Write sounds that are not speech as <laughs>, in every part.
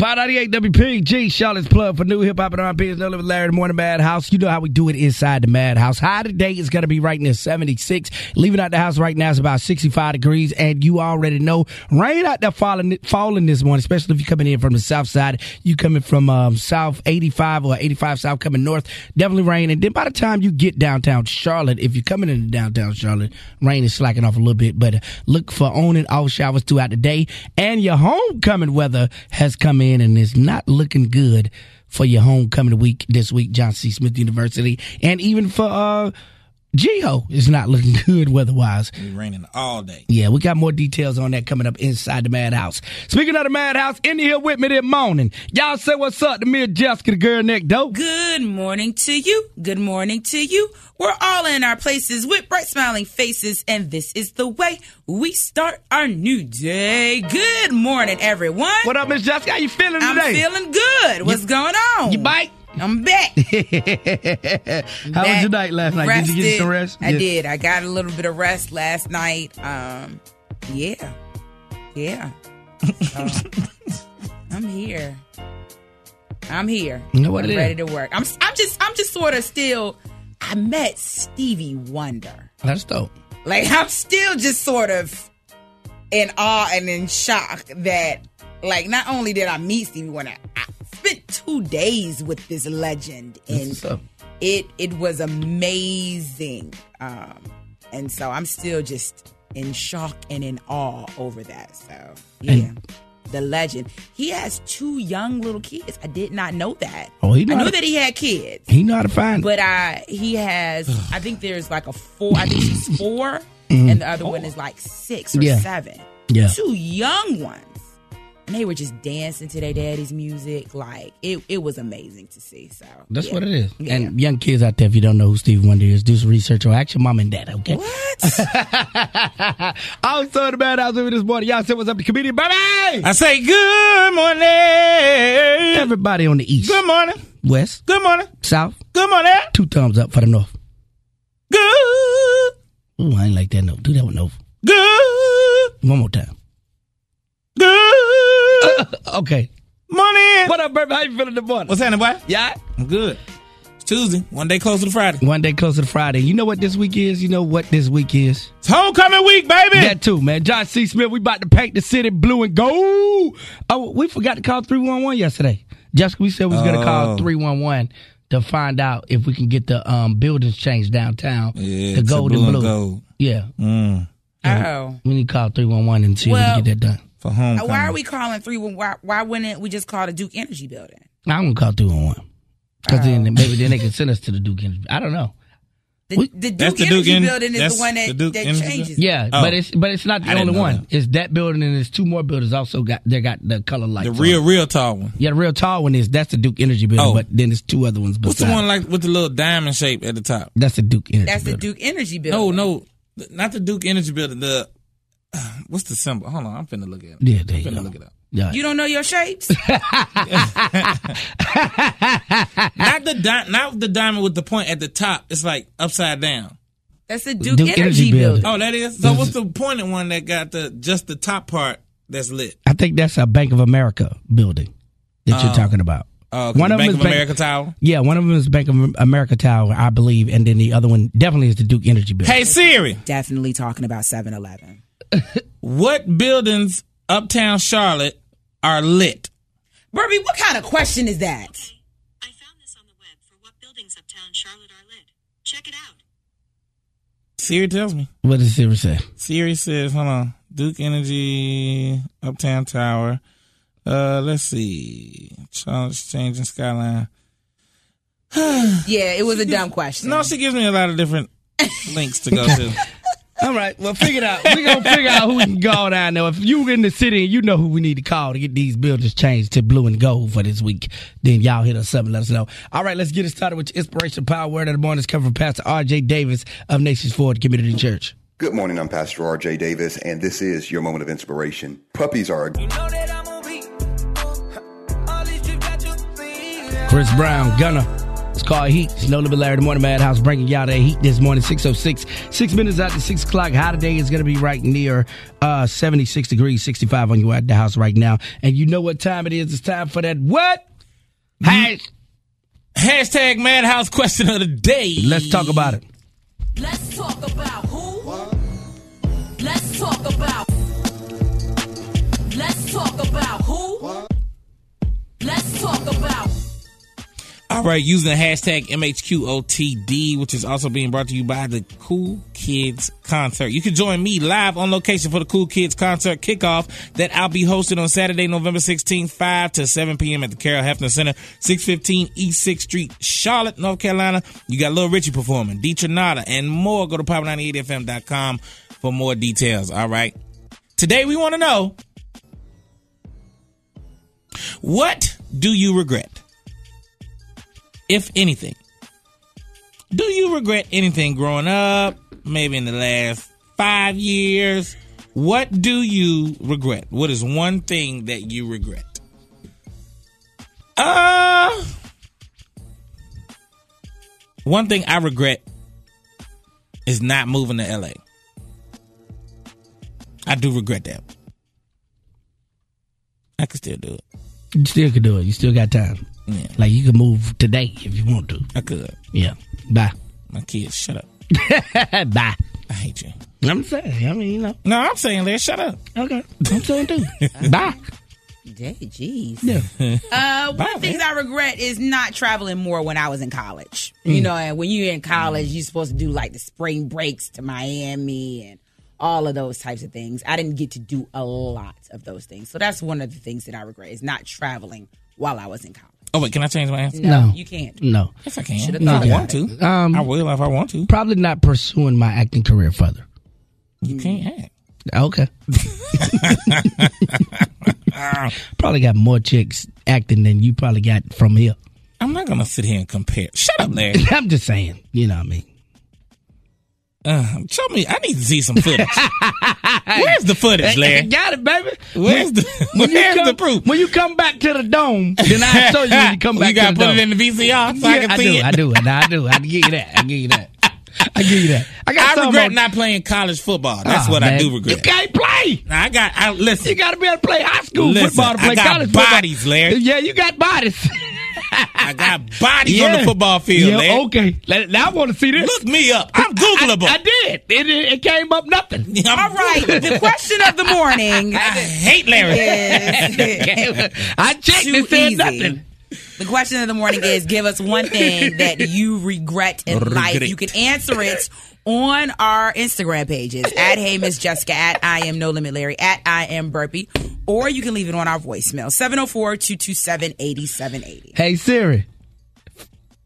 Pod 98 WPG, Charlotte's plug for new hip hop and R&B. No with Larry the Morning Madhouse. You know how we do it inside the Madhouse. High today is going to be right near 76. Leaving out the house right now is about 65 degrees, and you already know rain out there falling falling this morning, especially if you're coming in from the south side. You coming from um, south 85 or 85 south coming north, definitely rain. And then by the time you get downtown Charlotte, if you're coming into downtown Charlotte, rain is slacking off a little bit. But uh, look for on and off showers throughout the day, and your homecoming weather has come in and it's not looking good for your homecoming week this week, Johnson C. Smith University, and even for uh Geo is not looking <laughs> good weather-wise. It's raining all day. Yeah, we got more details on that coming up inside the Madhouse. Speaking of the Madhouse, in here with me this morning. Y'all say what's up to me and Jessica, the girl next door. Good morning to you. Good morning to you. We're all in our places with bright smiling faces, and this is the way we start our new day. Good morning, everyone. What up, Miss Jessica? How you feeling today? I'm feeling good. What's going on? You bite? I'm back. <laughs> How was your night last night? Did you get some rest? I Yeah. did. I got a little bit of rest last night. Um, yeah, yeah. So, <laughs> I'm here. I'm here. You know what I'm it is? ready to work. I'm. I'm just. I'm just sort of still. I met Stevie Wonder. That's dope. Like I'm still just sort of in awe and in shock that, like, not only did I meet Stevie Wonder, I spent two days with this legend, and it it was amazing. Um, and so I'm still just in shock and in awe over that. So yeah. And- the legend. He has two young little kids. I did not know that. Oh, he I knew to- that he had kids. He know how to find. But I he has I think there's like a four I think she's 4 and the other one is like six or Mm-hmm. Yeah. seven. Yeah. Two young ones. And they were just dancing to their daddy's music. Like it, it was amazing to see. So That's yeah. what it is. Yeah. And young kids out there, if you don't know who Stevie Wonder is, do some research or ask your mom and dad, okay? What? <laughs> I was so in the Madhouse with me this morning. Y'all said what's up to comedian, baby? I say good morning. Everybody on the east, Good morning. west, Good morning. south, Good morning. two thumbs up for the north. Good. Ooh, I ain't like that note. Do that one over. Good. One more time. Good. <laughs> Okay. morning. What up, baby? How you feeling this morning? What's happening, boy? yeah? I'm good. It's Tuesday. One day closer to Friday. One day closer to Friday. You know what this week is? You know what this week is? It's homecoming week, baby. That too, man. Johnson C. Smith, we about to paint the city blue and gold. Oh, we forgot to call 311 yesterday. Jessica, we said we was going to call Oh. 311 to find out if we can get the um, buildings changed downtown Yeah, to to gold blue and and blue. gold. Yeah. Mm, oh. We need to call 311 and see if we can get that done. For homecoming. Why are we calling three? Why, why wouldn't we just call the Duke Energy Building? I'm going to call 311. Because then oh. maybe then they can send us to the Duke. Energy. I don't know. The, We- the Duke the Energy En- Building is the one that, the Duke that Energy changes. Yeah, Oh. but it's but it's not the I only one. that. It's that building and there's two more buildings also got they got the color lights. the real, it. real tall one. Yeah, the real tall one is that's the Duke Energy building, Oh. but then there's two other ones. What's the one like with the little diamond shape at the top? That's the Duke Energy. That's the building. Duke Energy Building. No, no, not the Duke Energy Building. The <sighs> what's the symbol? Hold on, I'm finna look at it. Yeah, there I'm you finna go. look it up. Yeah. You don't know your shapes? <laughs> Not the di- not the diamond with the point at the top. It's like upside down. That's the Duke, Duke Energy, Energy Building. Building. Oh, that is. So what's the pointed one that got the just the top part that's lit? I think that's a Bank of America building that you're oh. talking about. Oh, one of them Bank is of Bank- America Tower. Yeah, one of them is Bank of America Tower, I believe, and then the other one definitely is the Duke Energy building. Hey Siri, Definitely talking about 7 Eleven. What buildings uptown Charlotte are lit? Burpee, what kind of question is that? I found this on the web for what buildings uptown Charlotte are lit. Check it out. Siri tells me. What does Siri say? Siri says, hold on. Duke Energy, Uptown Tower. Uh, let's see. Charlotte's changing skyline. <sighs> Yeah, it was a dumb question. No, she gives me a lot of different links to go to. <laughs> All right, well, figure it out. We're going to figure out who we can call down there. If you in the city and you know who we need to call to get these buildings changed to blue and gold for this week, then y'all hit us up and let us know. All right, let's get it started with your inspirational power word of the morning. It's coming from Pastor R.J. Davis of Nations Ford Community Church. Good morning, I'm Pastor RJ Davis, and this is your moment of inspiration. Puppies are a Chris Brown, Gunner, It's called Heat. It's No Limit Larry, the Morning Madhouse, bringing y'all that heat this morning, 606. Six minutes after 6 o'clock. High today is going to be right near uh, 76 degrees, 65 on you at the house right now. And you know what time it is. It's time for that what? Hash. Hashtag Madhouse question of the day. Let's talk about it. Let's talk about who? Let's talk about. Let's talk about who? Let's talk about. All right, using the hashtag MHQOTD, which is also being brought to you by the Cool Kids Concert. You can join me live on location for the Cool Kids Concert kickoff that I'll be hosting on Saturday, November 16th, 5 to 7 p.m. at the Carol Hefner Center, 615 East 6th Street, Charlotte, North Carolina. You got Lil Richie performing, D. Trinata, and more. Go to power98fm.com for more details. All right. Today we want to know what do you regret? If anything. Do you regret anything growing up? Maybe in the last five years? What do you regret? What is one thing that you regret? Uh, one thing I regret is not moving to LA. I do regret that. I could still do it. You still can do it. You still got time. Yeah, Like you can move today if you want to. I could. Yeah. Bye. My kids, shut up. <laughs> Bye. I hate you. I'm saying. I mean, you know. No, I'm saying, Larry, shut up. Okay. I'm saying too. <laughs> Bye. Hey, jeez. Yeah. <laughs> Uh, one Bye, of the things man. I regret is not traveling more when I was in college. You know, and when you're in college, you're supposed to do like the spring breaks to Miami and all of those types of things. I didn't get to do a lot of those things. So that's one of the things that I regret is not traveling while I was in college. Oh, wait, can I change my answer? No, No. you can't. No. Yes, I can. Should've If thought I want to. Um, I will if I want to. Probably not pursuing my acting career further. You can't act. Okay. <laughs> probably got more chicks acting than you probably got from here. I'm not gonna sit here and compare. Shut up, Larry. <laughs> I'm just saying. You know what I mean? Uh, show me. I need to see some footage. <laughs> Where's the footage, Larry? Got it, baby. Where's the When you <laughs> Where's come, the proof? When you come back to the dome, then I'll show you when you come <laughs> back you gotta to the put dome. it in the VCR so I can I see do, it. I do, I do. I do. I give you that. I give you that. I give you that. I got I regret on- not playing college football. That's Ah, what I do regret. You can't play. Now, I got. I listen. You got to be able to play high school Listen, football to I play got college football. bodies, Larry. Yeah, you got bodies. <laughs> I got bodies on the football field, Yeah, Larry. okay. Now I want to see this. Look me up. I'm Googleable. I, I did. It, it, it came up nothing. <laughs> I'm All right. The question of the morning <laughs> I hate Larry. is I checked. too It said easy. nothing. The question of the morning is give us one thing that you regret in life. You can answer it on our Instagram pages <laughs> at Hey Miss Jessica, at I am No Limit Larry, at I am Burpee, or you can leave it on our voicemail 704 227 8780. Hey Siri,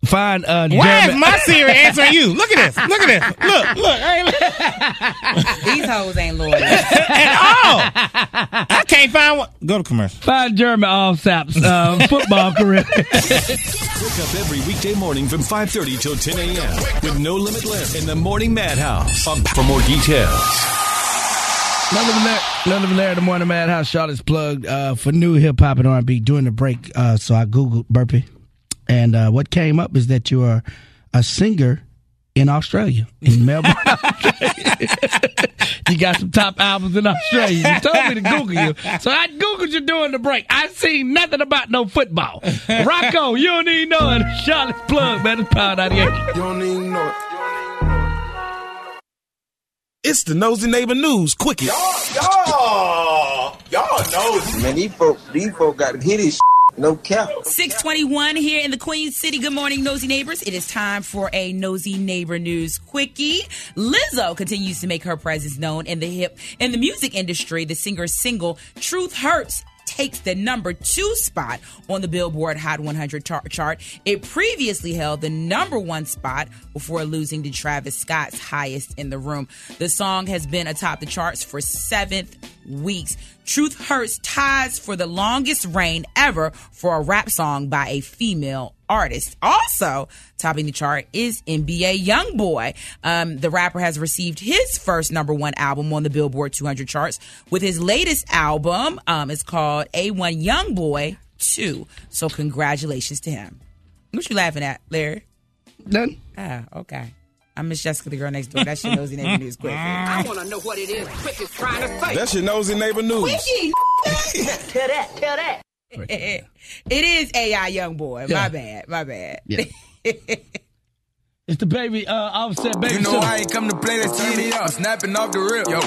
find uh. Why is my Siri answering you? Look at this. Look at this. Look, look. I <laughs> ain't These hoes ain't loyal. <laughs> at all. I can't find one. Go to commercial. Find Jeremy Allsap's uh, football career. Wake up every weekday morning from 5.30 till 10 a.m. with No Limit Left in the Morning Madhouse. On- For more details. None of Larry, none of Larry, the Morning Madhouse. Charlotte's plugged uh, for new hip hop and R&B during the break. Uh, so I googled Burpee, and uh, what came up is that you are a singer in Australia, in Melbourne. <laughs> you got some top albums in Australia. You told me to Google you, so I googled you during the break. I seen nothing about no football. Rocco, you don't need know it. Charlotte's plug, man. It's Power 98. You don't even know it. It's the nosy neighbor news quickie. Y'all, y'all know it. Man, these folks, these folk got to hit his no cap. 621 here in the Queen City. Good morning, nosy neighbors. It is time for a nosy neighbor news quickie. Lizzo continues to make her presence known in the hip in the music industry. The singer's single "Truth Hurts." Takes the number two spot on the Billboard Hot 100 tar- chart. It previously held the number one spot before losing to Travis Scott's highest in the room. The song has been atop the charts for seventh weeks. Truth Hurts ties for the longest reign ever for a rap song by a female artist. Also, topping the chart is NBA Youngboy. Um, the rapper has received his first number one album on the Billboard 200 charts with his latest album. Um, it's called A1 Youngboy 2. So, congratulations to him. What you laughing at, Larry? None. Ah, okay. I'm Miss Jessica, the girl next door. That's your nosy neighbor news quick. <laughs> I want to know what it is Quick is trying to say. That's your nosy neighbor news. <laughs> Tell that, tell that. <laughs> it is AI young boy. Yeah. My bad. My bad. Yeah. It's the baby uh, offset baby. You know Sugar. I ain't come to play, let's turn me up. Snapping off the rip. Yo,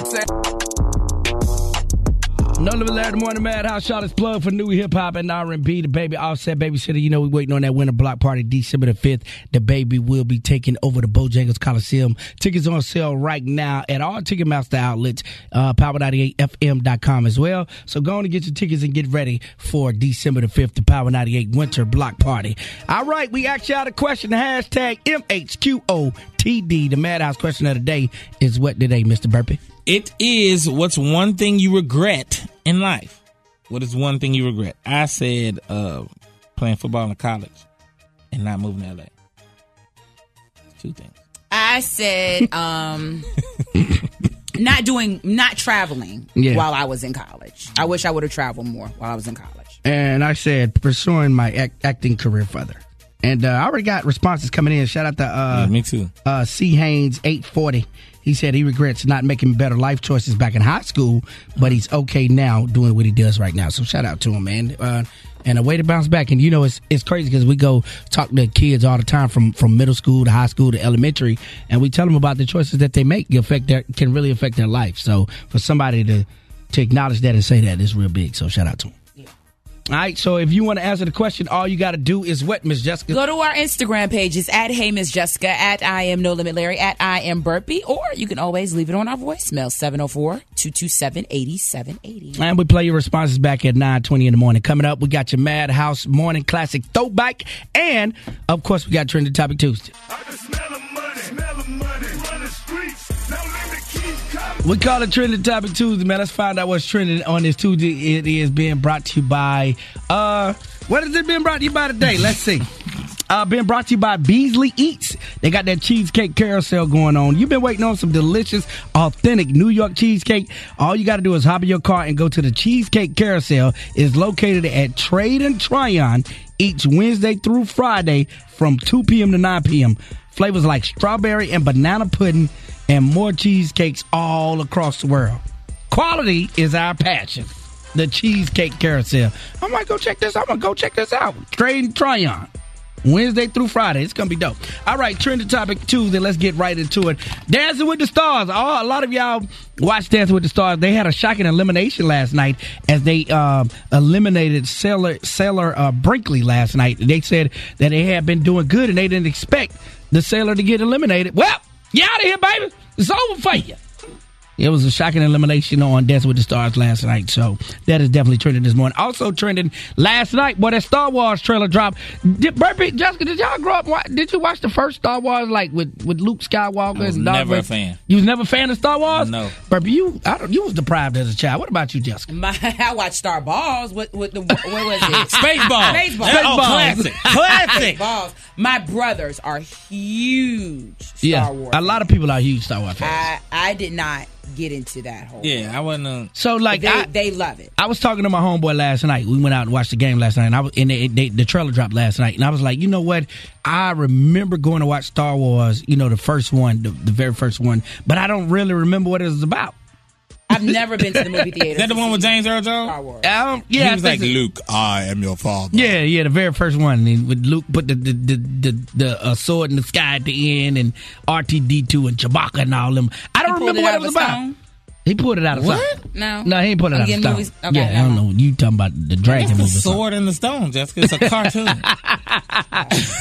say. No Limit Larry, the Morning Madhouse, Charlotte's plug for new hip hop and R&B. The baby offset babysitter. You know we waiting on that winter block party December the fifth. The baby will be taking over the Bojangles Coliseum. Tickets on sale right now at all Ticketmaster outlets, uh, Power98FM.com as well. So go on and get your tickets and get ready for December the fifth, the Power 98 Winter Block Party. All right, we asked y'all the question. Hashtag MHQOTD. The Madhouse question of the day is what today, Mr. Burpee? It is what's one thing you regret in life? What is one thing you regret? I said uh, playing football in college and not moving to LA. Two things. I said <laughs> um not doing not traveling Yeah. while I was in college. I wish I would have traveled more while I was in college. and I said pursuing my act- acting career further. And uh, I already got responses coming in. Shout out to uh, Yeah, me too. uh, C Haynes eight forty. He said he regrets not making better life choices back in high school, but he's okay now doing what he does right now. So shout out to him, man. Uh, and a way to bounce back. And you know, it's it's crazy because we go talk to kids all the time from from middle school to high school to elementary, and we tell them about the choices that they make affect their can really affect their life. So for somebody to to acknowledge that and say that is real big. So shout out to him. All right, so if you want to answer the question, all you got to do is what, Miss Jessica? Go to our Instagram pages at Hey Miss Jessica, at I am No Limit Larry, at I am Burpee, or you can always leave it on our voicemail 704-227-8780. And we play your responses back at 9.20 in the morning. Coming up, we got your Madhouse Morning Classic Throwback. And, of course, we got Trending Topic Tuesday. We call it Trending Topic Tuesday, man. Let's find out what's trending on this Tuesday. It is being brought to you by, uh, what is it being brought to you by today? Let's see. Uh, being brought to you by Beasley Eats. They got that cheesecake carousel going on. You've been waiting on some delicious, authentic New York cheesecake. All you got to do is hop in your car and go to the Cheesecake Carousel. It's located at Trade and Tryon each Wednesday through Friday from 2 p.m. to 9 p.m. Flavors like strawberry and banana pudding and more cheesecakes all across the world. Quality is our passion. The Cheesecake Carousel. I might go check this out. I'm to go check this out. Trade and Tryon. Wednesday through Friday. It's gonna be dope. All right, turn trending topic Tuesday. Let's get right into it. Dancing with the Stars. Oh, a lot of y'all watch Dancing with the Stars. They had a shocking elimination last night as they um, eliminated Sailor Sailor uh, Brinkley last night. They said that they had been doing good and they didn't expect the Sailor to get eliminated. Well, you out of here, baby. It's over for you. It was a shocking elimination on Dancing with the Stars last night, so that is definitely trending this morning. Also trending last night, boy, that Star Wars trailer dropped. Did, Burpee, Jessica, did y'all grow up? Did you watch the first Star Wars, like with, with Luke Skywalker? I was and Darth never a Vader? fan. You was never a fan of Star Wars? No. Burpee, you I don't, you was deprived as a child. What about you, Jessica? My, <laughs> I watched Star Balls. What, what, the, what was it? <laughs> Spaceballs. Spaceballs. Yeah, oh, classic. <laughs> Classic. Balls. My brothers are huge Star yeah, Wars. a lot of people are huge Star Wars fans. I, I did not get into that whole. Yeah, I wasn't. Uh, so, like, they, I, they love it. I was talking to my homeboy last night. We went out and watched the game last night, and I was and they, they, the trailer dropped last night, and I was like, you know what? I remember going to watch Star Wars, you know, the first one, the, the very first one, but I don't really remember what it was about. I've never been to the movie theater. is that the one with James Earl Jones? Star Wars. Um, yeah, he was like, so. Luke, I am your father. Yeah, yeah, the very first one, and with Luke put the the the the, the uh, sword in the sky at the end, and R2D2 and Chewbacca and all them. I don't remember what it was about. stone? He pulled it out of What? something. No, No, he ain't put it I'm out of getting stone. movies- okay, yeah, I don't mind. know. You talking about the dragon What's movie? the or sword in the stone, Jessica? It's a <laughs> cartoon.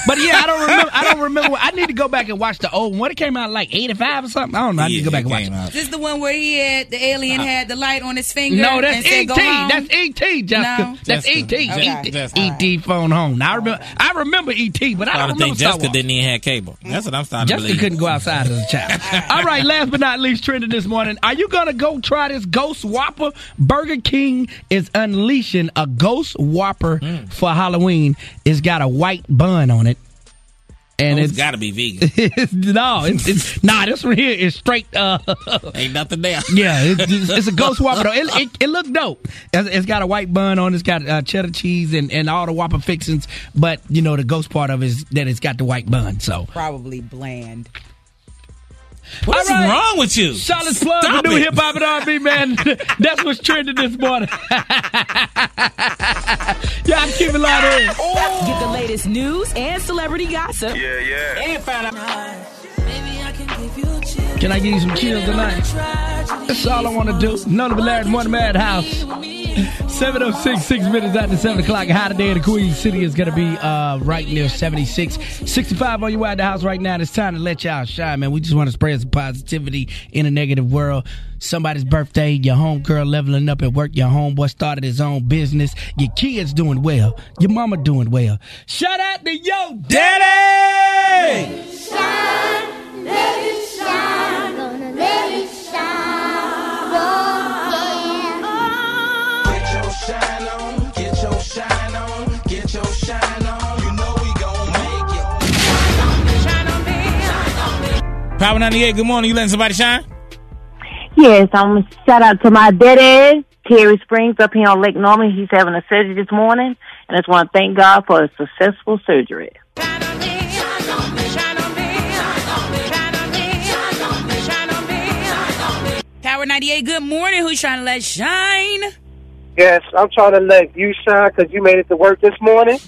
But yeah, I don't remember. I don't remember. what- I need to go back and watch the old one. What it came out like eighty five or something. I don't know. I need to go back and watch it. This is the one where he had the alien uh, had the light on his finger. No, that's said, E.T. "Go home." That's E.T. Jessica. No? That's Jessica. E.T. Okay. E.T. E.T. phone home. Now I remember. I remember E.T. But I I don't don't remember think Jessica didn't even have cable. That's what I'm starting to believe. Jessica couldn't go outside as a child. <laughs> All right, last but not least, trending this morning. Are you gonna go try this Ghost Whopper? Burger King is unleashing a Ghost Whopper Mm. for Halloween. It's got a white bun on it. And Oh, it's it's got to be vegan. <laughs> it's, no, it's, it's nah. This one here is straight. Uh, <laughs> Ain't nothing there. <laughs> yeah, it's, it's, it's a ghost Whopper. Though. It, it, it looked dope. It's, it's got a white bun on. it. It's got uh, cheddar cheese and, and all the Whopper fixings. But you know the ghost part of it is that it's got the white bun. So Probably bland. What is All right. wrong with you? Charlotte's plug Stop for new hip hop and R&B, man. <laughs> That's what's trending this morning. <laughs> yeah, Y'all keep it loud here. Get the latest news and celebrity gossip. Yeah, yeah. And find out. Can I give you some chills tonight? That's all I want to do. None of the Larry Morning Madhouse. 706, six minutes after 7 o'clock. High today in the Queen City is going to be uh, right near 76. 65 on your way out the house right now. It's time to let y'all shine, man. We just want to spread some positivity in a negative world. Somebody's birthday, your homegirl leveling up at work, your homeboy started his own business, your kids doing well, your mama doing well. Shout out to yo daddy! Get Power 98, good morning. You letting somebody shine? Yes, I'm gonna shout out to my daddy, Terry Springs, up here on Lake Norman. He's having a surgery this morning, and I just want to thank God for a successful surgery. Power 98, good morning. Who's trying to let shine? Yes, I'm trying to let you shine because you made it to work this morning.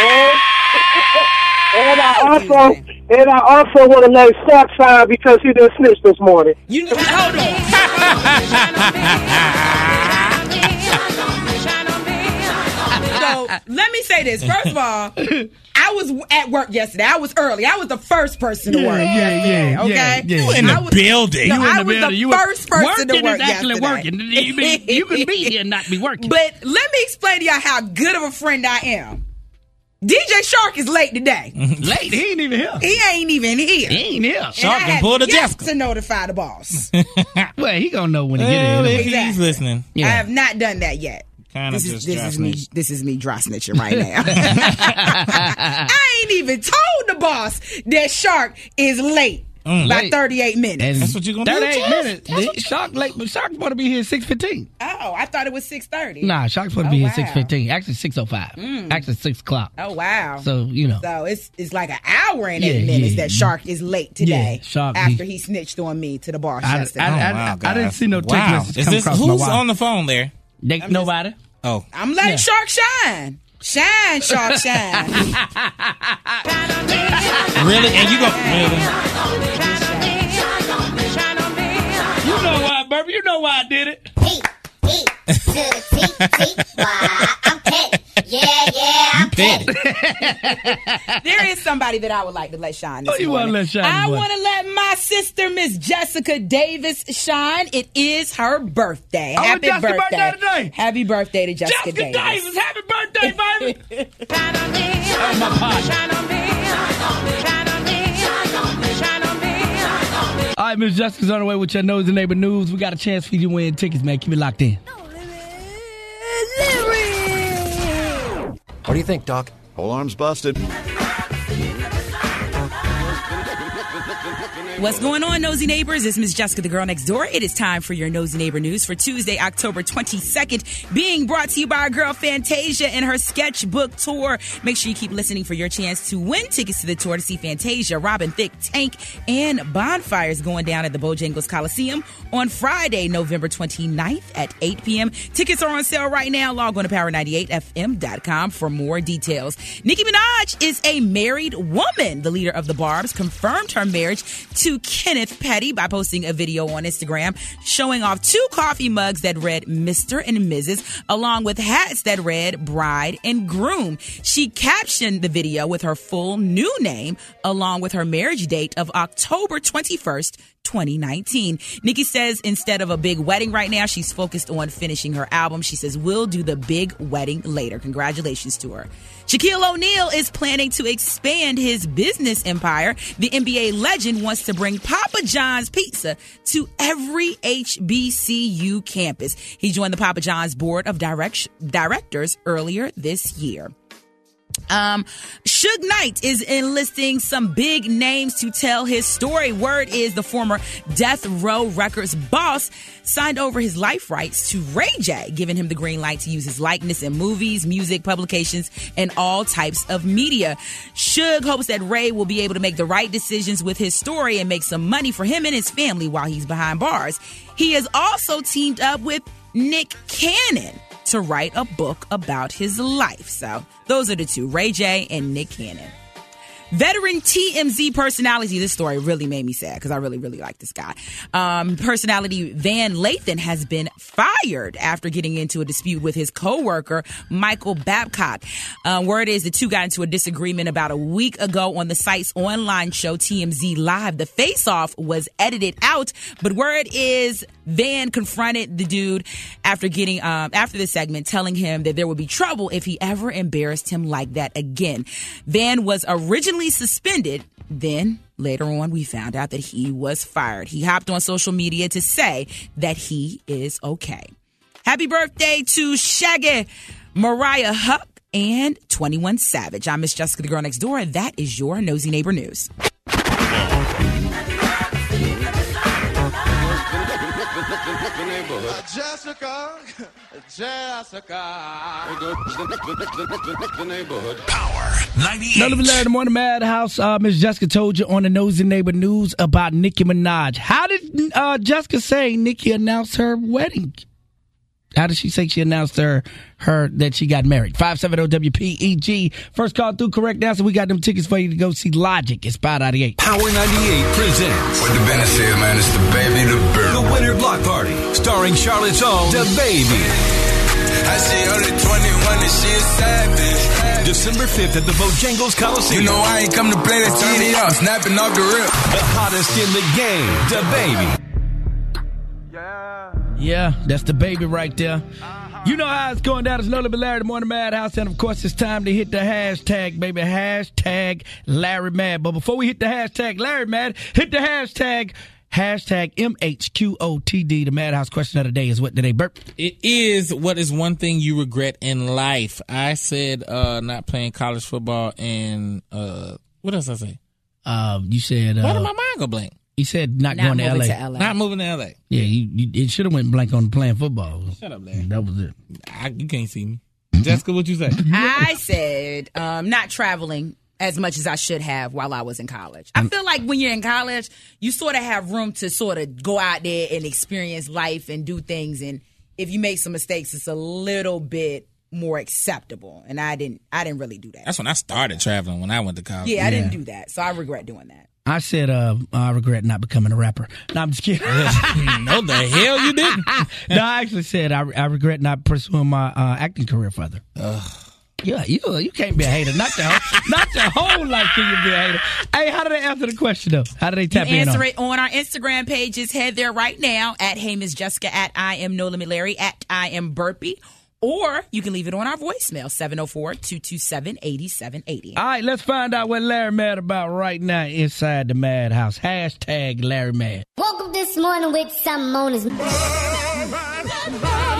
and, <laughs> <laughs> and I also and I also want to let Shark shine because he didn't snitch this morning. You hold So let me say this. First of all, I was at work yesterday. I was early. I was the first person to Yeah, work. yeah, yesterday, yeah, Okay. yeah, yeah. You in the I was, building. No, You in I the was building. the You were- first person to working work is actually yesterday. working. You, be, you can be here and not be working. <laughs> But let me explain to y'all how good of a friend I am. DJ Shark is late today. Mm-hmm. Late, he ain't even here. He ain't even here. He ain't here. And Shark I can have pull the yet Jessica. to notify the boss. <laughs> Well, he gonna know when he Well, get if here. he's Exactly. listening. I have not done that yet. Kind of This is just this dry is me. This is me dry snitching right now. <laughs> <laughs> I ain't even told the boss that Shark is late Mm. by 38 minutes. And That's what you're gonna do, 38 minutes. The- Shark late, but Shark's supposed to be here at 6.15. oh, I thought it was 6:30. Nah, Shark's supposed to Oh, be here wow. at 6.15. Actually, 6.05. Actually, 6 o'clock. Oh wow. So, you know. So it's it's like an hour and eight minutes yeah. that Shark is late today. Yeah, Shark, after he- he snitched on me to the bar. I- yesterday. I- Oh, wow, I didn't see no text wow. message Is come this across who's wire. on the phone there? They, nobody? Oh, I'm letting Yeah. Shark shine. Shine, Shark, shine. <laughs> really? And you go really? You know why, Burp. You know why I did it. Petty. there is somebody that I would like to let shine. This Who you wanna let shine I want to let my sister, Miss Jessica Davis, shine. It is her birthday. Oh, it's Happy Jessica's birthday. birthday today. Happy birthday to Jessica, Jessica Davis. Davis, happy birthday, baby. <laughs> oh, my partner. All right, Miss Jessica's on the way with your nose and neighbor news. We got a chance for you to win tickets, man. Keep it locked in. What do you think, Doc? Whole arm's busted. What's going on, nosy neighbors? It's Miss Jessica, the girl next door. It is time for your nosy neighbor news for Tuesday, October 22nd, being brought to you by our girl Fantasia and her sketchbook tour. Make sure you keep listening for your chance to win tickets to the tour to see Fantasia, Robin Thicke, Tank, and Bonfires going down at the Bojangles Coliseum on Friday, November 29th at 8 p.m. Tickets are on sale right now. Log on to power98fm.com for more details. Nicki Minaj is a married woman. The leader of the Barbs confirmed her marriage to Kenneth Petty by posting a video on Instagram showing off two coffee mugs that read Mr. and Mrs. along with hats that read Bride and Groom. She captioned the video with her full new name along with her marriage date of October 21st, 2019. Nicki says instead of a big wedding right now, she's focused on finishing her album. She says, We'll do the big wedding later. Congratulations to her. Shaquille O'Neal is planning to expand his business empire. The NBA legend wants to bring Papa John's Pizza to every HBCU campus. He joined the Papa John's board of direct- directors earlier this year. Um, Suge Knight is enlisting some big names to tell his story. Word is the former Death Row Records boss signed over his life rights to Ray J, giving him the green light to use his likeness in movies, music, publications, and all types of media. Suge hopes that Ray will be able to make the right decisions with his story and make some money for him and his family while he's behind bars. He has also teamed up with Nick Cannon to write a book about his life. So those are the two, Ray J and Nick Cannon. Veteran TMZ personality. This story really made me sad because I really, really like this guy. Um, personality Van Lathan has been fired after getting into a dispute with his coworker Michael Babcock. Uh, word is the two got into a disagreement about a week ago on the site's online show TMZ Live. The face-off was edited out, but word is Van confronted the dude after getting um, after the segment, telling him that there would be trouble if he ever embarrassed him like that again. Van was originally suspended. Then later on, we found out that he was fired. He hopped on social media to say that he is okay. Happy birthday to Shaggy, Mariah Huq, and 21 Savage. I'm Miss Jessica, the girl next door, and that is your nosy neighbor news. Jessica, Jessica. The neighborhood. Power 98. Another Larry in the Morning Madhouse. Uh, Miss Jessica told you on the Nosy Neighbor News about Nicki Minaj. How did uh, Jessica say Nicki announced her wedding? How did she say she announced her her that she got married? 570 WPEG. First call through correct answer. We got them tickets for you to go see Logic. It's Power 98. Power 98 presents. What the Bennett said, man, it's the baby, the bird. The Winter Block Party, starring Charlotte's own The Baby. I see only 21 and she is savage. December 5th at the Bojangles Coliseum. You know I ain't come to play that TV off, snapping off the rip. The hottest in the game, The Baby. Yeah, that's the baby right there. You know how it's going down. It's No Limit Larry, the Morning Madhouse. And of course, it's time to hit the hashtag, baby. Hashtag Larry Mad. But before we hit the hashtag Larry Mad, hit the hashtag, hashtag MHQOTD. The Madhouse question of the day is what today, Burp? It is what is one thing you regret in life? I said uh not playing college football and uh what else I say? Uh, you said. Uh, Why did my mind go blank? He said not, Not going to LA. to LA. Not moving to LA. Yeah, you, you, it should have went blank on playing football. Shut up, Larry. That was it. I, you can't see me. Jessica, what you say? <laughs> I said um, not traveling as much as I should have while I was in college. I feel like when you're in college, you sort of have room to sort of go out there and experience life and do things. And if you make some mistakes, it's a little bit more acceptable. And I didn't, I didn't really do that. That's when I started traveling when I went to college. Yeah, I didn't do that, so I regret doing that. I said, uh, I regret not becoming a rapper. No, I'm just kidding. <laughs> no, the hell you didn't. <laughs> no, I actually said I, I regret not pursuing my uh, acting career further. Yeah, you you can't be a hater. Not the <laughs> not the whole life can you be a hater. Hey, how do they answer the question though? How do they tap you in answer on? it on our Instagram pages. Just head there right now at Hey Miss Jessica at I am No Limit Larry at I am Burpee. Or you can leave it on our voicemail, 704-227-8780. All right, let's find out what Larry mad about right now inside the Madhouse. Hashtag Larry Mad. Woke up this morning with something on his Hashtag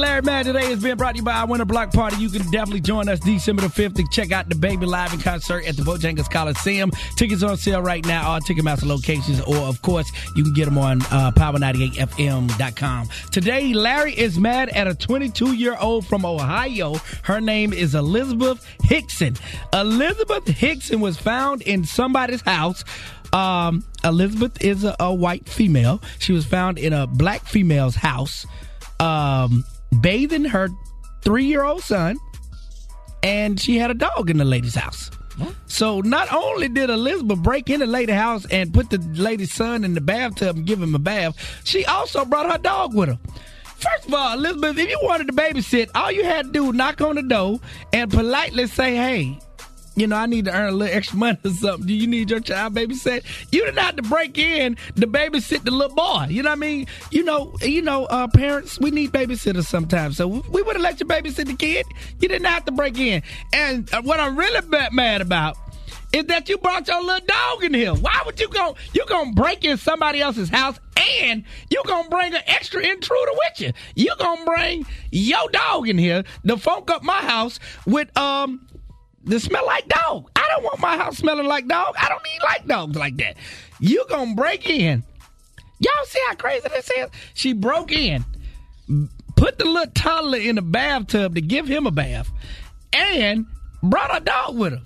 Larry Mad today is being brought to you by our Winter Block Party. You can definitely join us December the 5th to check out the Baby live in concert at the Bojangles Coliseum. Tickets on sale right now, all Ticketmaster locations, or of course, you can get them on uh, power98fm.com. Today, Larry is mad at a 22 year old from Ohio. Her name is Elizabeth Hickson. Elizabeth Hickson was found in somebody's house. Um, Elizabeth is a, a white female. She was found in a black female's house um, bathing her three year old son, and she had a dog in the lady's house. So not only did Elizabeth break in the lady's house and put the lady's son in the bathtub and give him a bath, she also brought her dog with her. First of all, Elizabeth, if you wanted to babysit, all you had to do was knock on the door and politely say, "Hey, you know, I need to earn a little extra money or something. Do you need your child babysat? You didn't have to break in to babysit the little boy. You know what I mean? You know, you know, uh, parents, we need babysitters sometimes. So we would have let you babysit the kid. You didn't have to break in. And uh, what I'm really mad about is that you brought your little dog in here. Why would you go? You gonna break in somebody else's house and you gonna bring an extra intruder with you. You gonna bring your dog in here to funk up my house with um the smell like dog. I don't want my house smelling like dog. I don't need like dogs like that. You gonna break in. Y'all see how crazy this is? She broke in, put the little toddler in the bathtub to give him a bath, and brought a dog with her.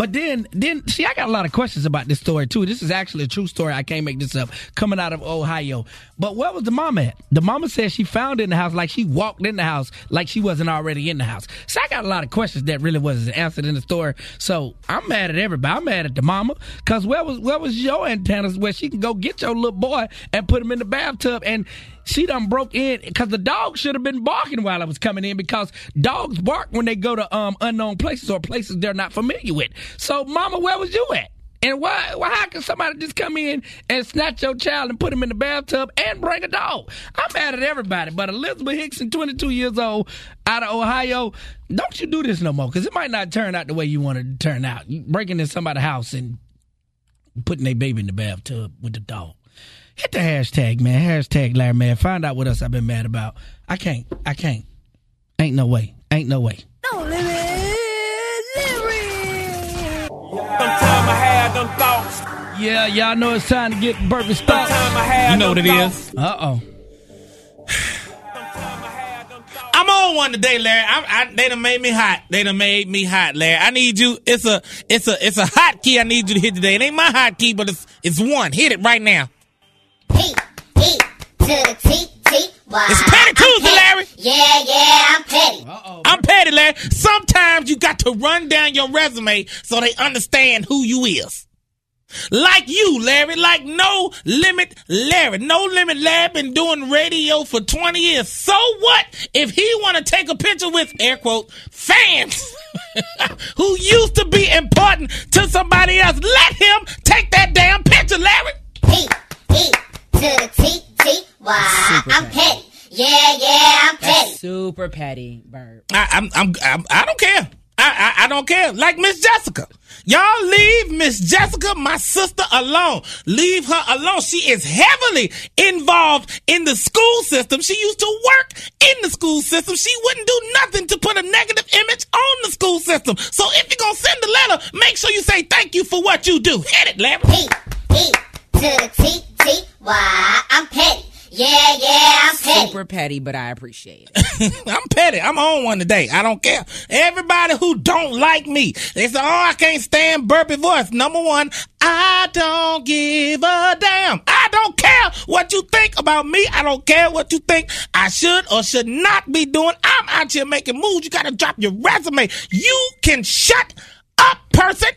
But then, then see, I got a lot of questions about this story too. This is actually a true story. I can't make this up. Coming out of Ohio. But where was the mama at? The mama said she found in the house, like she walked in the house, like she wasn't already in the house. So I got a lot of questions that really wasn't answered in the story. So I'm mad at everybody. I'm mad at the mama because where was where was your antennas where she can go get your little boy and put him in the bathtub and she done broke in because the dog should have been barking while I was coming in because dogs bark when they go to um unknown places or places they're not familiar with. So, Mama, where was you at? And why, why, how can somebody just come in and snatch your child and put him in the bathtub and bring a dog? I'm mad at everybody, but Elizabeth Hickson, 22 years old, out of Ohio, don't you do this no more because it might not turn out the way you want it to turn out. Breaking in somebody's house and putting their baby in the bathtub with the dog. Hit the hashtag, man. Hashtag Larry Man. Find out what else I've been mad about. I can't. I can't. Ain't no way. Ain't no way. Don't live Sometime I had them thoughts. Yeah, y'all know it's time to get Burpee started. Sometime You know what them it thoughts. is? Uh oh. I'm on one today, Larry. I, I, they done made me hot. They done made me hot, Larry. I need you. It's a, it's a, it's a hot key. I need you to hit today. It ain't my hot key, but it's, it's one. Hit it right now. It's Petty Tuesday, Larry. Yeah, yeah, I'm petty. I'm petty, Larry. Sometimes you got to run down your resume so they understand who you is. Like you, Larry, like No Limit Larry. No Limit Larry been doing radio for 20 years. So what if he want to take a picture with, air quote, fans who used to be important to somebody else? Let him take that damn picture, Larry. To the T, T, Y. I'm petty. Yeah, yeah, I'm petty. Super petty, Burp. I, I'm, I'm, I'm, I don't care. I, I, I don't care. Like Miss Jessica. Y'all leave Miss Jessica, my sister, alone. Leave her alone. She is heavily involved in the school system. She used to work in the school system. She wouldn't do nothing to put a negative image on the school system. So if you're going to send a letter, make sure you say thank you for what you do. Hit it, Larry. P, P, to the T, T, Y. I'm petty. Yeah, yeah, I'm petty. Super petty, but I appreciate it. <laughs> I'm petty. I'm on one today. I don't care. Everybody who don't like me, they say, "Oh, I can't stand Burpee voice." Number one, I don't give a damn. I don't care what you think about me. I don't care what you think I should or should not be doing. I'm out here making moves. You gotta drop your resume. You can shut up, person.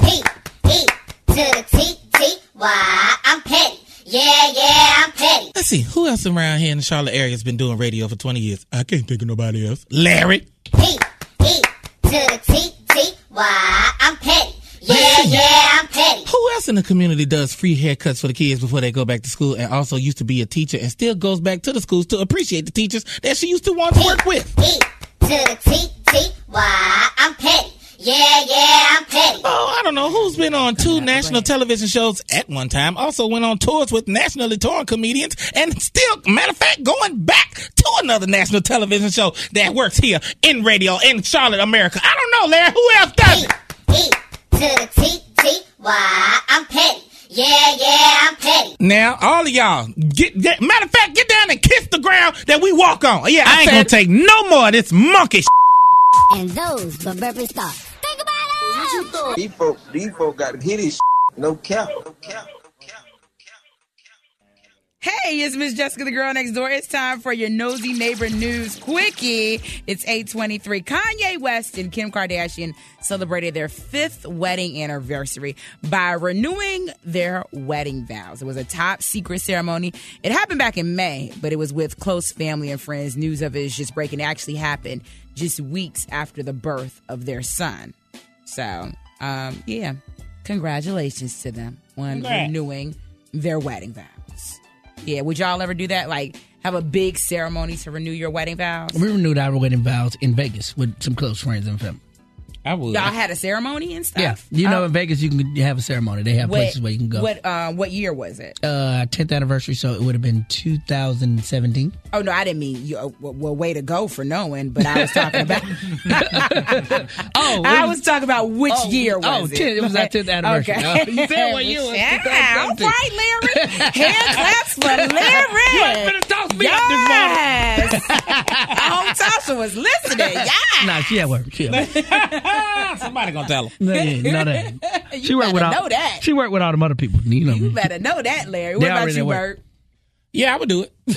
P, P, to the T, T, Y. I'm petty. Yeah, yeah, I'm petty. Let's see who else around here in the Charlotte area has been doing radio for 20 years. I can't think of nobody else. Larry. P, P, to the T, T, Y. I'm petty. Yeah, yeah, I'm petty. Who else in the community does free haircuts for the kids before they go back to school and also used to be a teacher and still goes back to the schools to appreciate the teachers that she used to want to work with? To the T, T, Y. I'm petty. Yeah, yeah, I'm petty. Oh, I don't know who's been on two national television shows at one time. Also went on tours with nationally touring comedians and still, matter of fact, going back to another national television show that works here in radio in Charlotte, America. I don't know, Larry. Who else does it? P, to the T, T, Y. I'm petty. Yeah, yeah, I'm petty. Now, all of y'all, get, get matter of fact, get down and kiss the ground that we walk on. Yeah, I, I ain't said- gonna take no more of this monkey. And those were burpee thoughts. These folk, these folk got hit his no cap. No cap. Hey, it's Miss Jessica, the girl next door. It's time for your nosy neighbor news quickie. It's 823. Kanye West and Kim Kardashian celebrated their fifth wedding anniversary by renewing their wedding vows. It was a top secret ceremony. It happened back in May, but it was with close family and friends. News of it is just breaking. It actually happened just weeks after the birth of their son. So, um, yeah, congratulations to them on Congrats. renewing their wedding vows. Yeah, would y'all ever do that? Like have a big ceremony to renew your wedding vows? We renewed our wedding vows in Vegas with some close friends and family. I would. Y'all had a ceremony and stuff. Yeah, you know, Oh. in Vegas, you can have a ceremony. They have What- places where you can go. What uh, what year was it? Uh, 10th anniversary, so it would have been 2017. Oh no, I didn't mean you. Uh, well, way to go for knowing, but I was talking about. <laughs> oh, <laughs> I was talking about which oh, year was oh, it? 10 it was our 10th anniversary. Okay. Oh, <laughs> you said what year was Yeah, all 2017. right, Larry. Hand claps for Larry. You ain't finna toss me up this morning. yes. I hope Tasha was listening. Yeah. Nah, she at work. She at work. Ah, somebody gonna tell her. No, yeah, no, that. <laughs> You She worked with better all. know that. She worked with all them other people. You know. You better know that, Larry. What They about you, at. Bert? Yeah, I would do it. <laughs>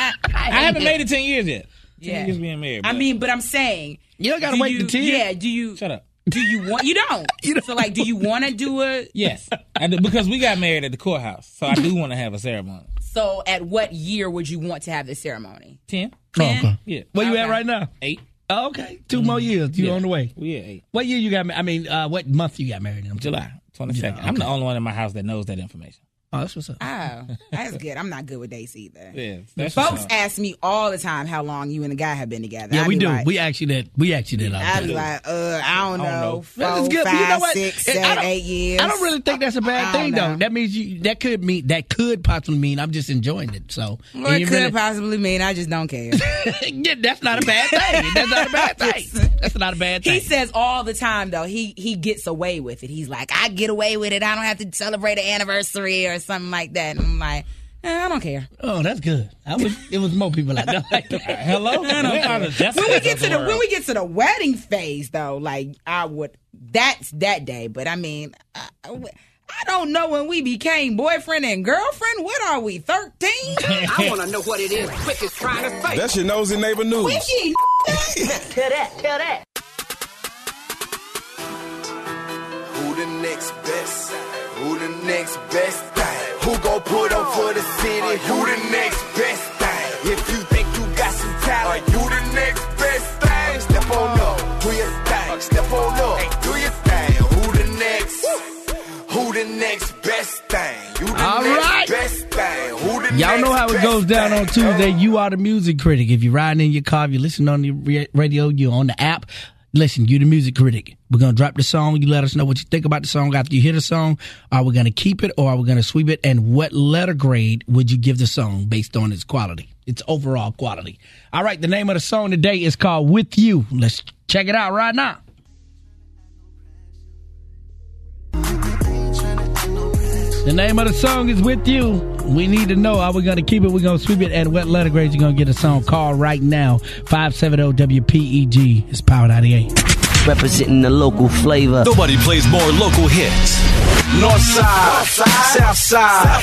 I, I haven't made it ten years yet. Ten Yeah. years being married. I mean, but I'm saying You don't gotta do wait you, to 10. Yeah, do you? Shut up. Do you want? You don't. <laughs> you don't. So, like, do you want to do a? Yes, I do, because we got married at the courthouse, so I do want to have a ceremony. So, at what year would you want to have the ceremony? Ten. Oh, okay. Yeah. Where you at right now? Eight. Oh, okay. 2 more years. You Yeah. on the way. We at eight. What year you got? ma- I mean, uh, what month you got married? in? July twenty second. Yeah, I'm the only one in my house that knows that information. Oh, that's what's up. Oh, that's good. I'm not good with dates either. Yeah, that's Folks ask me all the time how long you and the guy have been together. Yeah, I we do. Like, we actually did. We actually did. I time. be like, uh, I don't know, know. four, That's good, five, you know what? six, I don't- years. I don't really think that's a bad thing, don't though. That means you that could mean that could possibly mean I'm just enjoying it. So Well, it could really- possibly mean I just don't care. <laughs> yeah, that's not a bad thing. That's not a bad <laughs> thing. That's not a bad thing. he says all the time though he he gets away with it. He's like, I get away with it. I don't have to celebrate an anniversary or something like that. And I'm like, eh, I don't care. oh, that's good. I wish it was more people like that. <laughs> Hello. I don't Where are care. the when we get to the world? when we get to the wedding phase though, like I would that's that day. But I mean, I, I don't know when we became boyfriend and girlfriend. What are we? Thirteen? <laughs> I want to know what it is. Quick is trying to say. That's your nosy neighbor news. Quickie. Tell that. Tell that. Who the next best? Next best thing? Who gon' put up for the city? Who the next best thing? If you think you got some talent, you the next best thing. Step on up, do your thing. Step on up, do your thing. Who the next? Who the next best thing? You the All next right. best thing. Who the Y'all know how it goes down thing? on Tuesday. You are the music critic. If you're riding in your car, if you're listening on the radio, you're on the app. Listen, you're the music critic. We're gonna drop the song. You let us know what you think about the song after you hear the song. Are we gonna keep it or are we gonna sweep it? And what letter grade would you give the song based on its quality, its overall quality? All right, the name of the song today is called "With You." Let's check it out right now. The name of the song is With You. We need to know are we going to keep it, we're going to sweep it, and what letter grade you're going to get a song called right now. 570 WPEG. It's Power 98. Representing the local flavor. Nobody plays more local hits. North side, south side,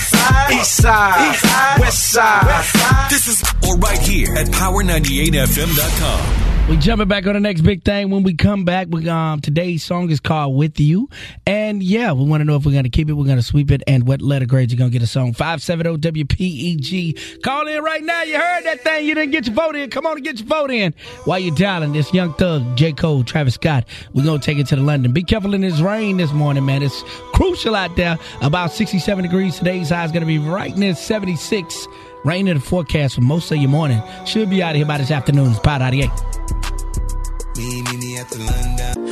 east side, west side. This is or right here at power98fm.com. We jumping back on the next big thing when we come back. We, um, today's song is called "With You," and yeah, we want to know if we're gonna keep it, we're gonna sweep it, and what letter grade you're gonna get a song. Five seven zero WPEG. Call in right now. You heard that thing? You didn't get your vote in. Come on and get your vote in. While you're dialing, this Young Thug, J Cole, Travis Scott. We're gonna take it to the London. Be careful in this rain this morning, man. It's crucial out there. About 67 degrees. Today's high is gonna be right near 76. Rain in the forecast for most of your morning. Should be out of here by this afternoon. It's Power 98. Me, me, me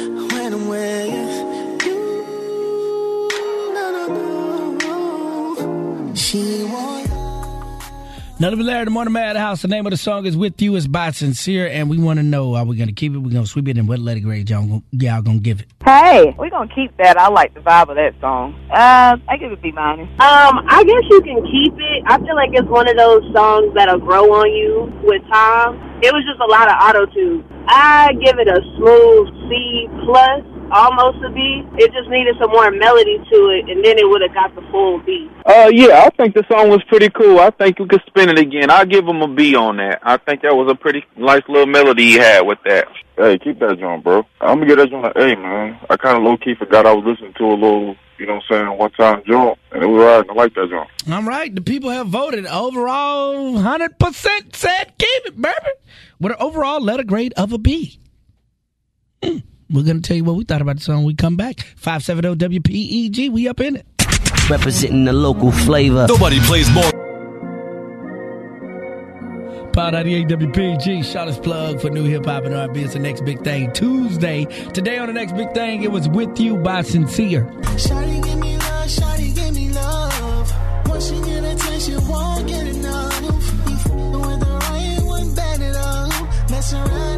None of it, Larry, the Morning Madhouse. The name of the song is With You. It's by Sincere, and we want to know are we going to keep it? We're going to sweep it, and what letter grade y'all gon- y'all going to give it? Hey, we're gonna keep that. I like the vibe of that song. Uh, I give it B minus. Um, I guess you can keep it. I feel like it's one of those songs that'll grow on you with time. It was just a lot of auto tune. I give it a smooth C plus, almost a B. It just needed some more melody to it, and then it would have got the full B. Uh, yeah, I think the song was pretty cool. I think we could spin it again. I'll give him a B on that. I think that was a pretty nice little melody he had with that. Hey, keep that joint, bro. I'm gonna get that joint an A, man. I kind of low key forgot I was listening to a little, you know what I'm saying, one time joint, and it was alright. I like that joint. All right, the people have voted. Overall, 100% said keep it, baby. With an overall letter grade of a B. Hmm. We're going to tell you what we thought about the song when we come back. 570 WPEG. We up in it. Representing the local flavor. Nobody plays more. Power 98 WPG, Charlotte's plug for new hip hop and R&B. It's the next big thing Tuesday. Today on the next big thing, it was with you by Sincere. Shawty give me love, shawty give me love. Once she get attention, won't get enough. You With her, I ain't one bad at all. Mess around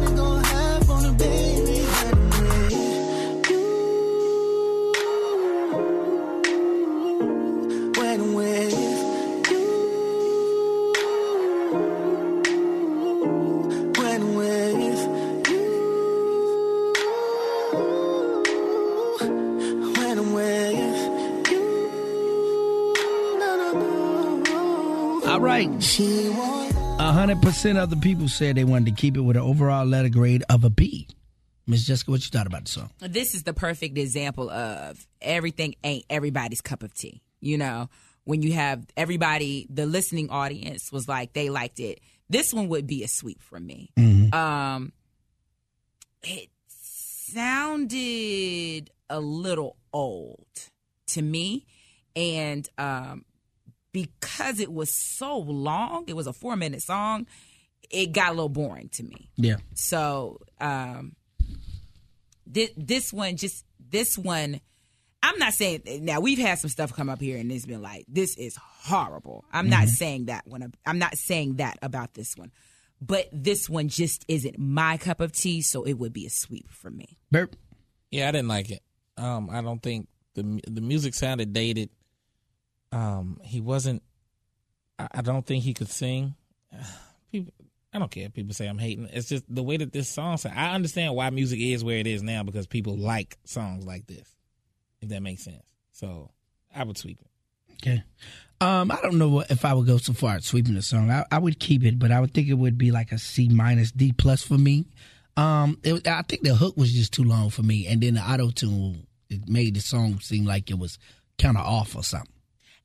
100% of the people said they wanted to keep it with an overall letter grade of a B. Miss Jessica, what you thought about the song? This is the perfect example of everything ain't everybody's cup of tea. You know, when you have everybody, the listening audience was like, they liked it. This one would be a sweep for me. Mm-hmm. Um, it sounded a little old to me. And um, because it was so long, it was a four minute song. It got a little boring to me. Yeah. So um, this this one just this one. I'm not saying now we've had some stuff come up here and it's been like this is horrible. I'm not saying that one. I'm not saying that about this one, but this one just isn't my cup of tea. So it would be a sweep for me. Burp. Yeah, I didn't like it. Um, I don't think the the music sounded dated. Um, he wasn't. I, I don't think he could sing. <sighs> People, I don't care. People say I'm hating. It's just the way that this song. I understand why music is where it is now because people like songs like this. If that makes sense. So I would sweep it. Okay. Um, I don't know what, if I would go so far as sweeping the song. I, I would keep it, but I would think it would be like a C minus D plus for me. Um, it, I think the hook was just too long for me, and then the auto tune it made the song seem like it was kind of off or something.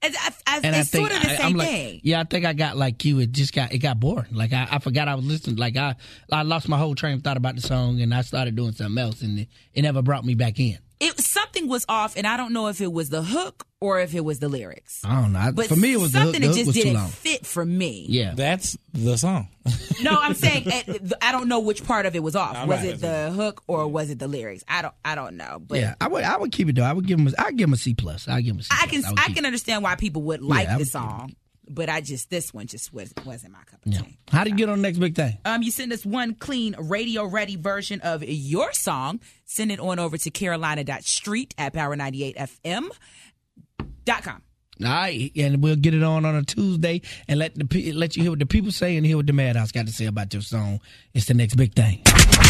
It's, I, I, And I think sort of the I, same am like, thing. yeah, I think I got like you. It just got it got boring. Like I, I forgot I was listening. Like I, I lost my whole train of thought about the song, and I started doing something else, and it, it never brought me back in. It something was off, and I don't know if it was the hook or if it was the lyrics. I don't know. I- But for me, it was the hook. something The that just didn't fit for me. Yeah, that's the song. <laughs> No, I'm saying eh, I don't know which part of it was off. All was right. it the hook or was it the lyrics? I don't. I don't know. But yeah, I would I would keep it though. I would give him a, I give him a C plus. I give him a C. I can plus. I, can it. understand why people would like I the would- song, but I just this one just was wasn't my cup. of Yeah. How do you get on the next big thing? Um, you send us one clean radio ready version of your song. Send it on over to Carolina.street at power98fm.com. All right, and we'll get it on on a Tuesday and let the pe- let you hear what the people say and hear what the Madhouse got to say about your song. It's the next big thing.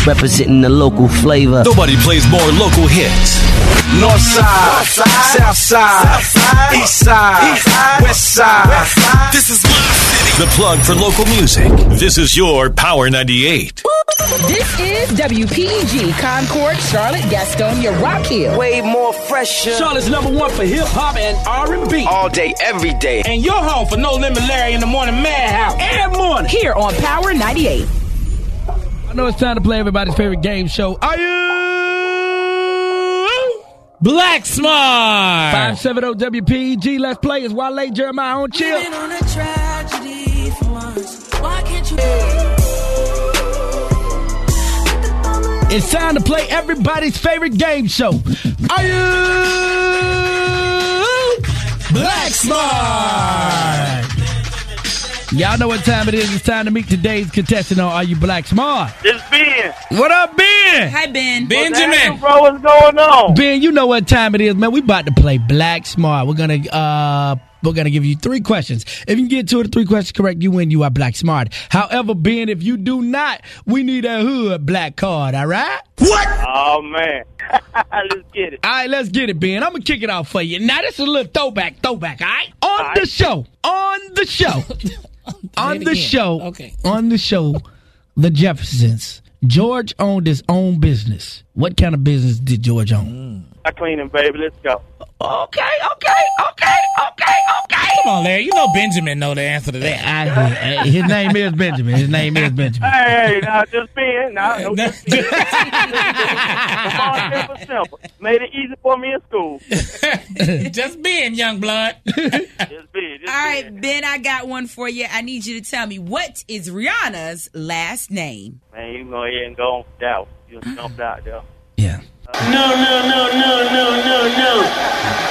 Representing the local flavor. Nobody plays more local hits. North side, south side, east side, west side. This is my city. The plug for local music. This is your Power 98. This is WPEG Concord, Charlotte, Gastonia, Rock Hill. Way more fresher. Charlotte's number one for hip hop and R&B. All day, every day. And your home for No Limit Larry in the Morning Madhouse. Every morning. Here on Power 98. I know it's time to play everybody's favorite game show. Are you Black Smart? Five seven oh zero WPEG. Let's play. It's Wale Jeremiah on chill. It's time to play everybody's favorite game show. Are you Black Smart? Y'all know what time it is. It's time to meet today's contestant on Are You Black Smart? It's Ben. What up, Ben? Hi, Ben. Benjamin. bro, what's going on? Ben, you know what time it is, man. We about to play Black Smart. We're gonna uh we're gonna give you three questions. If you can get two of the three questions correct, you win. You are Black Smart. However, Ben, if you do not, we need a hood black card. All right? What? Oh man, <laughs> let's get it. All right, let's get it, Ben. I'm gonna kick it off for you. Now this is a little throwback, throwback. All right? On the show, on the show, <laughs> on the again. show, Okay. on the show, the Jeffersons. George owned his own business. What kind of business did George own? Mm. I clean him, baby. Let's go. Okay, okay, okay, okay, okay. Come on, Larry. You know Benjamin know the answer to that. I, his name is Benjamin. His name is Benjamin. Hey, now just being, now no, just being. Simple, simple. Made it easy for me in school. <laughs> just being young blood. <laughs> Just being, just All right, Ben, I got one for you. I need you to tell me what is Rihanna's last name? Man, you can go ahead and go on doubt. You just jumped out there. No, no, no, no, no, no, no.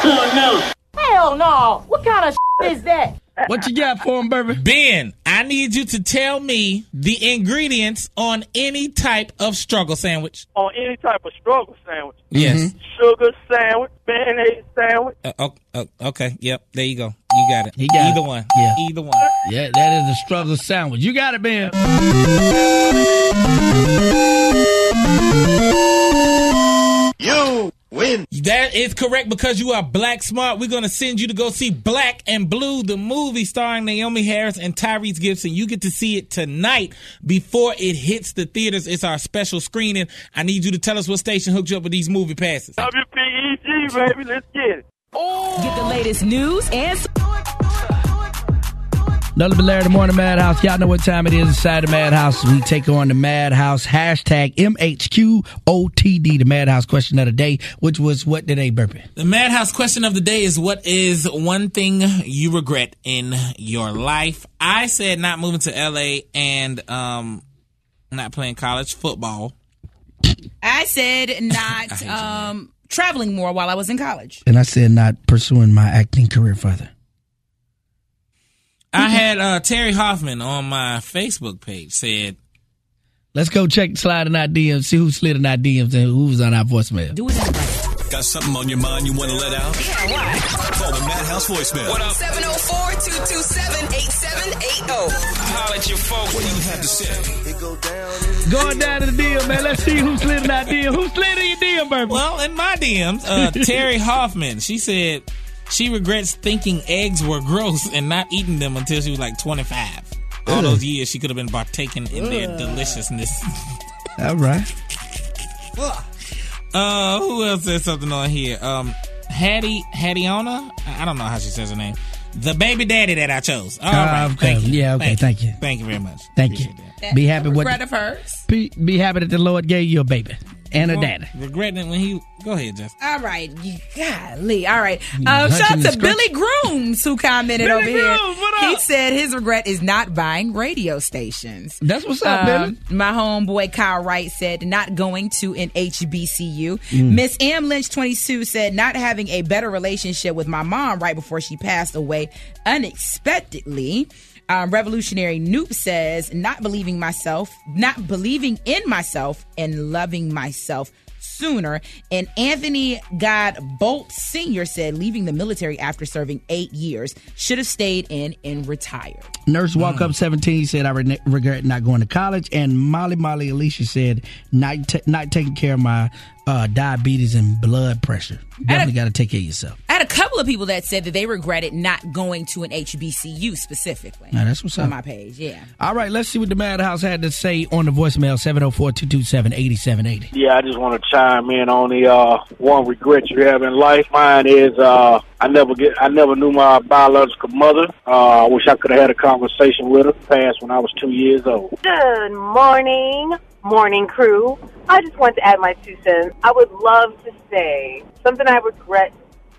No, no. Hell no. What kind of shit is that? What you got for him, baby? Ben, I need you to tell me the ingredients on any type of struggle sandwich. On any type of struggle sandwich. Yes. Sugar sandwich, mayonnaise sandwich. Uh, oh, oh, okay. Yep. There you go. You got it. He got Either it. one. Yeah. Either one. Yeah, that is a struggle sandwich. You got it, Ben. Is correct because you are black smart. We're going to send you to go see Black and Blue, the movie starring Naomie Harris and Tyrese Gibson. You get to see it tonight before it hits the theaters. It's our special screening. I need you to tell us what station hooked you up with these movie passes. WPEG, baby. Let's get it. Oh. Get the latest news and Nothing but Larry the Morning Madhouse. Y'all know what time it is inside the Madhouse. We take on the Madhouse hashtag MHQOTD, the Madhouse question of the day, which was what did they burp? The Madhouse question of the day is what is one thing you regret in your life? I said not moving to LA and um not playing college football. I said not <laughs> um, traveling more while I was in college. And I said not pursuing my acting career further. I had uh, Terry Hoffman on my Facebook page said, Let's go check slide in our DMs, see who slid in our DMs and who was on our voicemail. Do it right. Got something on your mind you want to let out? Yeah, what? Call the Madhouse voicemail. What up? 704-227-8780. Holla at your folks. What do you have to say? Going down to the DM, man. Let's see who slid in our DM. Who slid in your DM, baby? Well, in my DMs, uh, <laughs> Terry Hoffman, she said she regrets thinking eggs were gross and not eating them until she was like 25. All Ugh. those years she could have been partaking in their deliciousness. All right. Uh, who else said something on here? Um, Hattie Hattiona? I I don't know how she says her name. The baby daddy that I chose. All right, Ah, okay. thank you. Yeah, okay, thank you. Thank you very much. Thank you. Be happy with Regret of hers. be, be happy that the Lord gave you a baby and a Well, daddy. Regretting it when he. Go ahead, Justin. All right, you golly. All right. You Uh, shout out to script? Billy Grooms who commented Billy over here. Grooms, what He said his regret is not buying radio stations. That's what's up, Um, Billy. My homeboy Kyle Wright said not going to an HBCU. Mm. Miss M Lynch 22 said not having a better relationship with my mom right before she passed away unexpectedly. Um, Revolutionary Noop says not believing myself, not believing in myself, and loving myself sooner. And Anthony God Bolt Sr. said leaving the military after serving eight years should have stayed in and retired. Nurse Walk Up 17 said, I re- regret not going to college. And Molly Molly Alicia said, not, ta- not taking care of my uh, diabetes and blood pressure. Definitely got to take care of yourself. I had a couple of people that said that they regretted not going to an HBCU specifically. Now, that's what's on up. my page. Yeah. All right, let's see what the Madhouse had to say on the voicemail 704 227 8780. Yeah, I just want to chime in on the uh, one regret you have in life. Mine is uh, I never get, I never knew my biological mother. Uh, I wish I could have had a conversation with her. Passed when I was two years old. Good morning, morning crew. I just want to add my two cents. I would love to say something I regret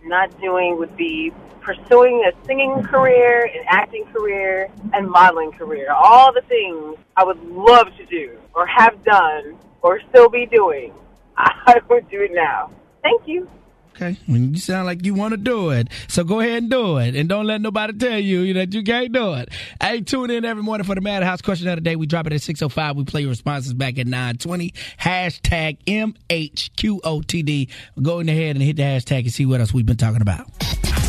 not doing would be pursuing a singing career, an acting career, and modeling career. All the things I would love to do or have done or still be doing. <laughs> I would do it now. Thank you. Okay, when you sound like you want to do it, so go ahead and do it, and don't let nobody tell you you that you can't do it. Hey, tune in every morning for the Madhouse question of the day. We drop it at six oh five. We play your responses back at nine twenty. Hashtag MHQOTD. Go in ahead and hit the hashtag and see what else we've been talking about.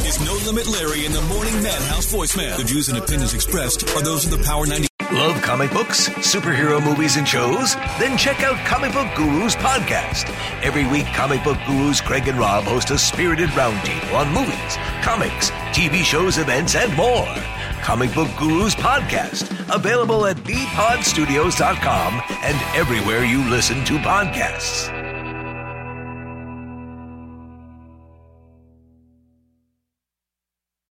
It's No Limit Larry in the Morning Madhouse voicemail. The views and opinions expressed are those of the Power 90. Love comic books, superhero movies, and shows? Then check out Comic Book Gurus podcast. Every week, Comic Book Gurus Craig and Rob host a spirited roundtable on movies, comics, TV shows, events, and more. Comic Book Gurus podcast, available at bpodstudios.com and everywhere you listen to podcasts.